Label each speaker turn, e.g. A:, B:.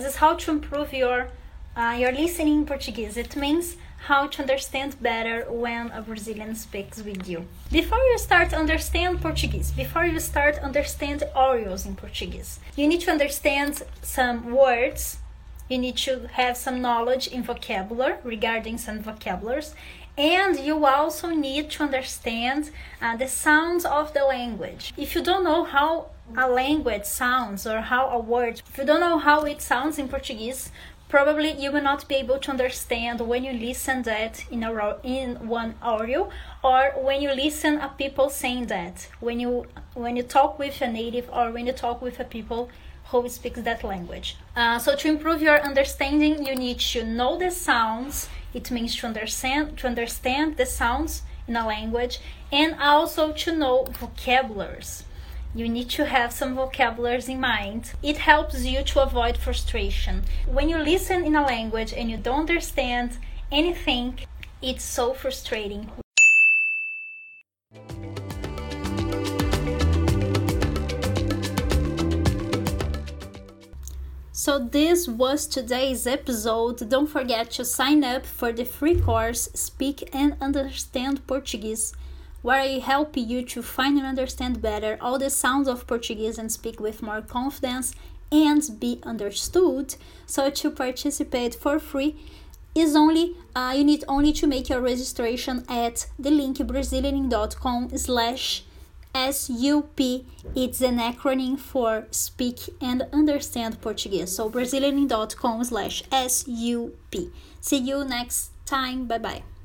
A: is how to improve your uh, your listening in Portuguese. It means how to understand better when a Brazilian speaks with you. Before you start understand Portuguese, before you start understand Oreos in Portuguese, you need to understand some words. You need to have some knowledge in vocabulary regarding some vocabularies and you also need to understand uh, the sounds of the language. If you don't know how a language sounds or how a word, if you don't know how it sounds in Portuguese, probably you will not be able to understand when you listen that in a in one audio or when you listen a people saying that when you when you talk with a native or when you talk with a people who speaks that language. Uh, so to improve your understanding, you need to know the sounds. It means to understand to understand the sounds in a language and also to know vocabularies. You need to have some vocabularies in mind. It helps you to avoid frustration. When you listen in a language and you don't understand anything, it's so frustrating. So this was today's episode. Don't forget to sign up for the free course Speak and Understand Portuguese where I help you to find and understand better all the sounds of Portuguese and speak with more confidence and be understood. So to participate for free is only uh, you need only to make your registration at the link brazilianing.com slash SUP. It's an acronym for Speak and Understand Portuguese. So Brazilian.com slash SUP. See you next time. Bye bye.